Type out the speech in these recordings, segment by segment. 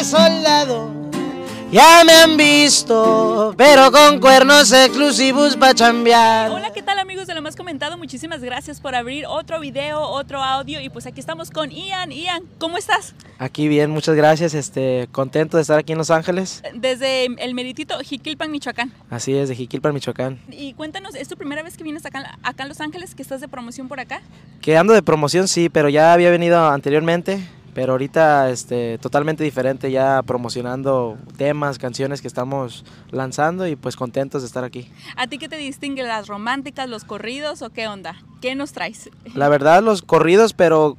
de soldado. Ya me han visto, pero con cuernos exclusivos para chambear. Hola, ¿qué tal amigos de lo más comentado? Muchísimas gracias por abrir otro video, otro audio y pues aquí estamos con Ian. Ian, ¿cómo estás? Aquí bien, muchas gracias, este, contento de estar aquí en Los Ángeles. Desde el meritito Jiquilpan, Michoacán. Así es, de Jiquilpan, Michoacán. Y cuéntanos, ¿es tu primera vez que vienes acá, acá en Los Ángeles, que estás de promoción por acá? Que ando de promoción, sí, pero ya había venido anteriormente pero ahorita este, totalmente diferente, ya promocionando temas, canciones que estamos lanzando y pues contentos de estar aquí. ¿A ti qué te distingue las románticas, los corridos o qué onda? ¿Qué nos traes? La verdad los corridos, pero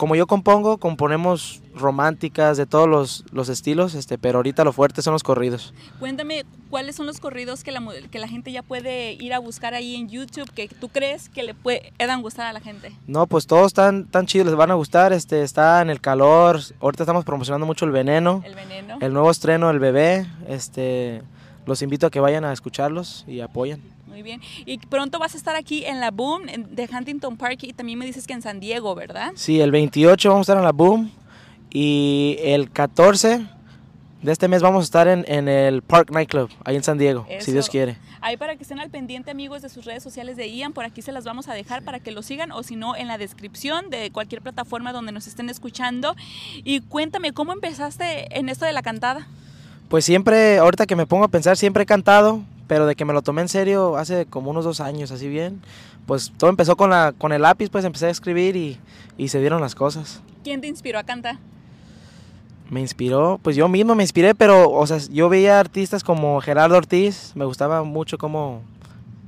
como yo compongo, componemos románticas de todos los, los, estilos, este, pero ahorita lo fuerte son los corridos. Cuéntame, ¿cuáles son los corridos que la, que la gente ya puede ir a buscar ahí en YouTube que tú crees que le puedan gustar a la gente? No, pues todos están tan chidos, les van a gustar, este, está en el calor, ahorita estamos promocionando mucho el veneno. El veneno. El nuevo estreno, el bebé, este, los invito a que vayan a escucharlos y apoyen. Muy bien. Y pronto vas a estar aquí en la Boom de Huntington Park y también me dices que en San Diego, ¿verdad? Sí, el 28 vamos a estar en la Boom y el 14 de este mes vamos a estar en, en el Park Nightclub, ahí en San Diego, si Dios quiere. Ahí para que estén al pendiente amigos de sus redes sociales de Ian, por aquí se las vamos a dejar para que lo sigan o si no en la descripción de cualquier plataforma donde nos estén escuchando. Y cuéntame, ¿cómo empezaste en esto de la cantada? Pues siempre, ahorita que me pongo a pensar, siempre he cantado, pero de que me lo tomé en serio hace como unos dos años, así bien, pues todo empezó con, la, con el lápiz, pues empecé a escribir y, y se dieron las cosas. ¿Quién te inspiró a cantar? Me inspiró, pues yo mismo me inspiré, pero, o sea, yo veía artistas como Gerardo Ortiz, me gustaba mucho cómo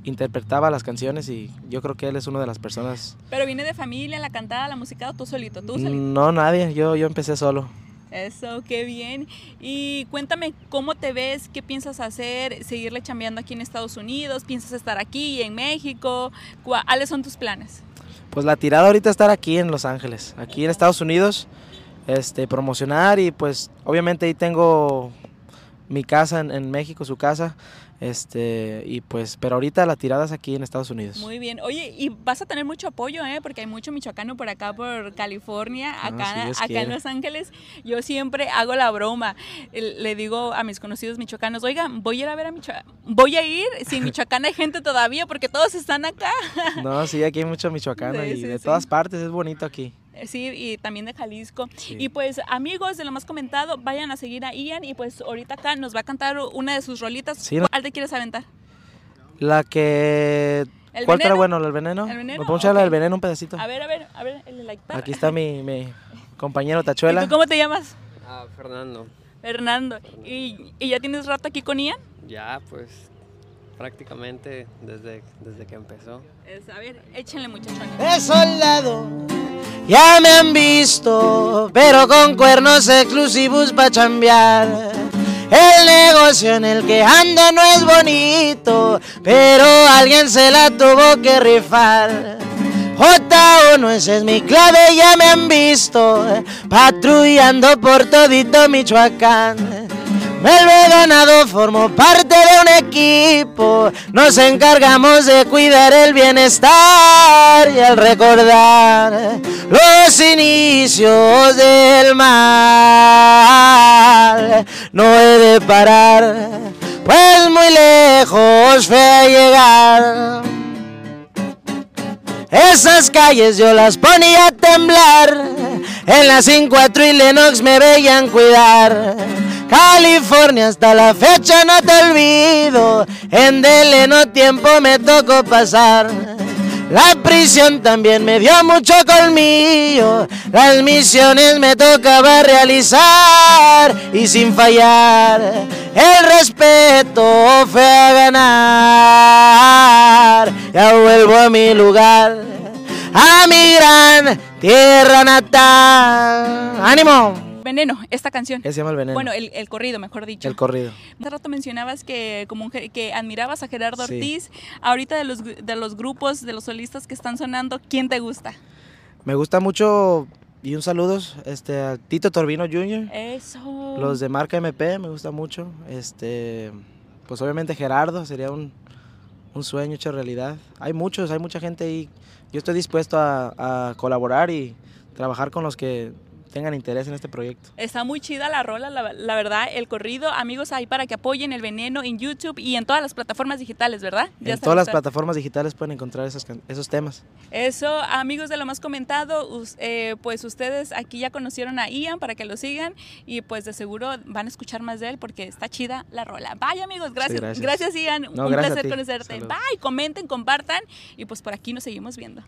interpretaba las canciones y yo creo que él es una de las personas. ¿Pero viene de familia, la cantada, la música o tú solito? ¿Tú solito? No, nadie, yo, yo empecé solo. Eso, qué bien. Y cuéntame cómo te ves, qué piensas hacer, seguirle chambeando aquí en Estados Unidos, piensas estar aquí en México, ¿cuáles son tus planes? Pues la tirada ahorita es estar aquí en Los Ángeles, aquí en Estados Unidos, este, promocionar y pues obviamente ahí tengo mi casa en, en México, su casa, este, y pues, pero ahorita la tirada es aquí en Estados Unidos. Muy bien. Oye, y vas a tener mucho apoyo, ¿eh? Porque hay mucho michoacano por acá, por California, ah, acá, acá en Los Ángeles. Yo siempre hago la broma. Le digo a mis conocidos michoacanos, oigan, voy a ir a ver a Michoacán. Voy a ir, si en Michoacán hay gente todavía, porque todos están acá. No, sí, aquí hay mucho michoacano y de todas partes, es bonito aquí. Sí, y también de Jalisco. Y pues amigos de lo más comentado, vayan a seguir a Ian y pues ahorita acá nos va a cantar una de sus rolitas. Sí, ¿Cuál te quieres aventar? La que... ¿El ¿Cuál veneno? era bueno? ¿El veneno? ¿El veneno? ¿Me puedo echarle Ok. el veneno un pedacito? A ver, a ver, a ver, el like Aquí está mi, mi compañero ¿Y Tachuela. tú cómo te llamas? Ah, Fernando. Fernando. ¿Y, y ya tienes rato aquí con Ian? Ya, pues prácticamente desde, desde que empezó. Es- a ver, échenle muchachones. de soldado. Ya me han visto, pero con cuernos exclusivos para chambear. El negocio en el que ando no es bonito, pero alguien se la tuvo que rifar. J1, esa es mi clave, ya me han visto, patrullando por todito Michoacán. Vuelve ganado, formo parte de un equipo. Nos encargamos de cuidar el bienestar y al recordar los inicios del mal. No he de parar, pues muy lejos fue a llegar. Esas calles yo las ponía a temblar. En la 54 y Lennox me veían cuidar. California hasta la fecha no te olvido. En Deleno tiempo me tocó pasar. La prisión también me dio mucho colmillo. Las misiones me tocaba realizar y sin fallar. El respeto fue a ganar. Ya vuelvo a mi lugar, a mi gran tierra natal. ¡Ánimo! Veneno, esta canción. Se llama el veneno. Bueno, el, el corrido, mejor dicho. el corrido. Hace rato mencionabas que como que admirabas a Gerardo Sí. Ortiz. Ahorita de los, de los grupos, de los solistas que están sonando, ¿quién te gusta? Me gusta mucho y un saludo este, a Tito Torbino Jr. Eso. Los de marca MP me gusta mucho. Este, pues obviamente Gerardo sería un, un sueño hecho realidad. Hay muchos, hay mucha gente ahí. Yo estoy dispuesto a, a colaborar y trabajar con los que tengan interés en este proyecto. Está muy chida la rola, la, verdad, el corrido. Amigos, ahí para que apoyen el veneno en YouTube y en todas las plataformas digitales, ¿verdad? en todas las plataformas digitales pueden encontrar esos, esos temas. Eso, amigos de lo más comentado, eh, pues ustedes aquí ya conocieron a Ian para que lo sigan y pues de seguro van a escuchar más de él porque está chida la rola. Bye amigos, gracias. gracias. Ian, un placer conocerte. Bye, comenten, compartan y pues por aquí nos seguimos viendo.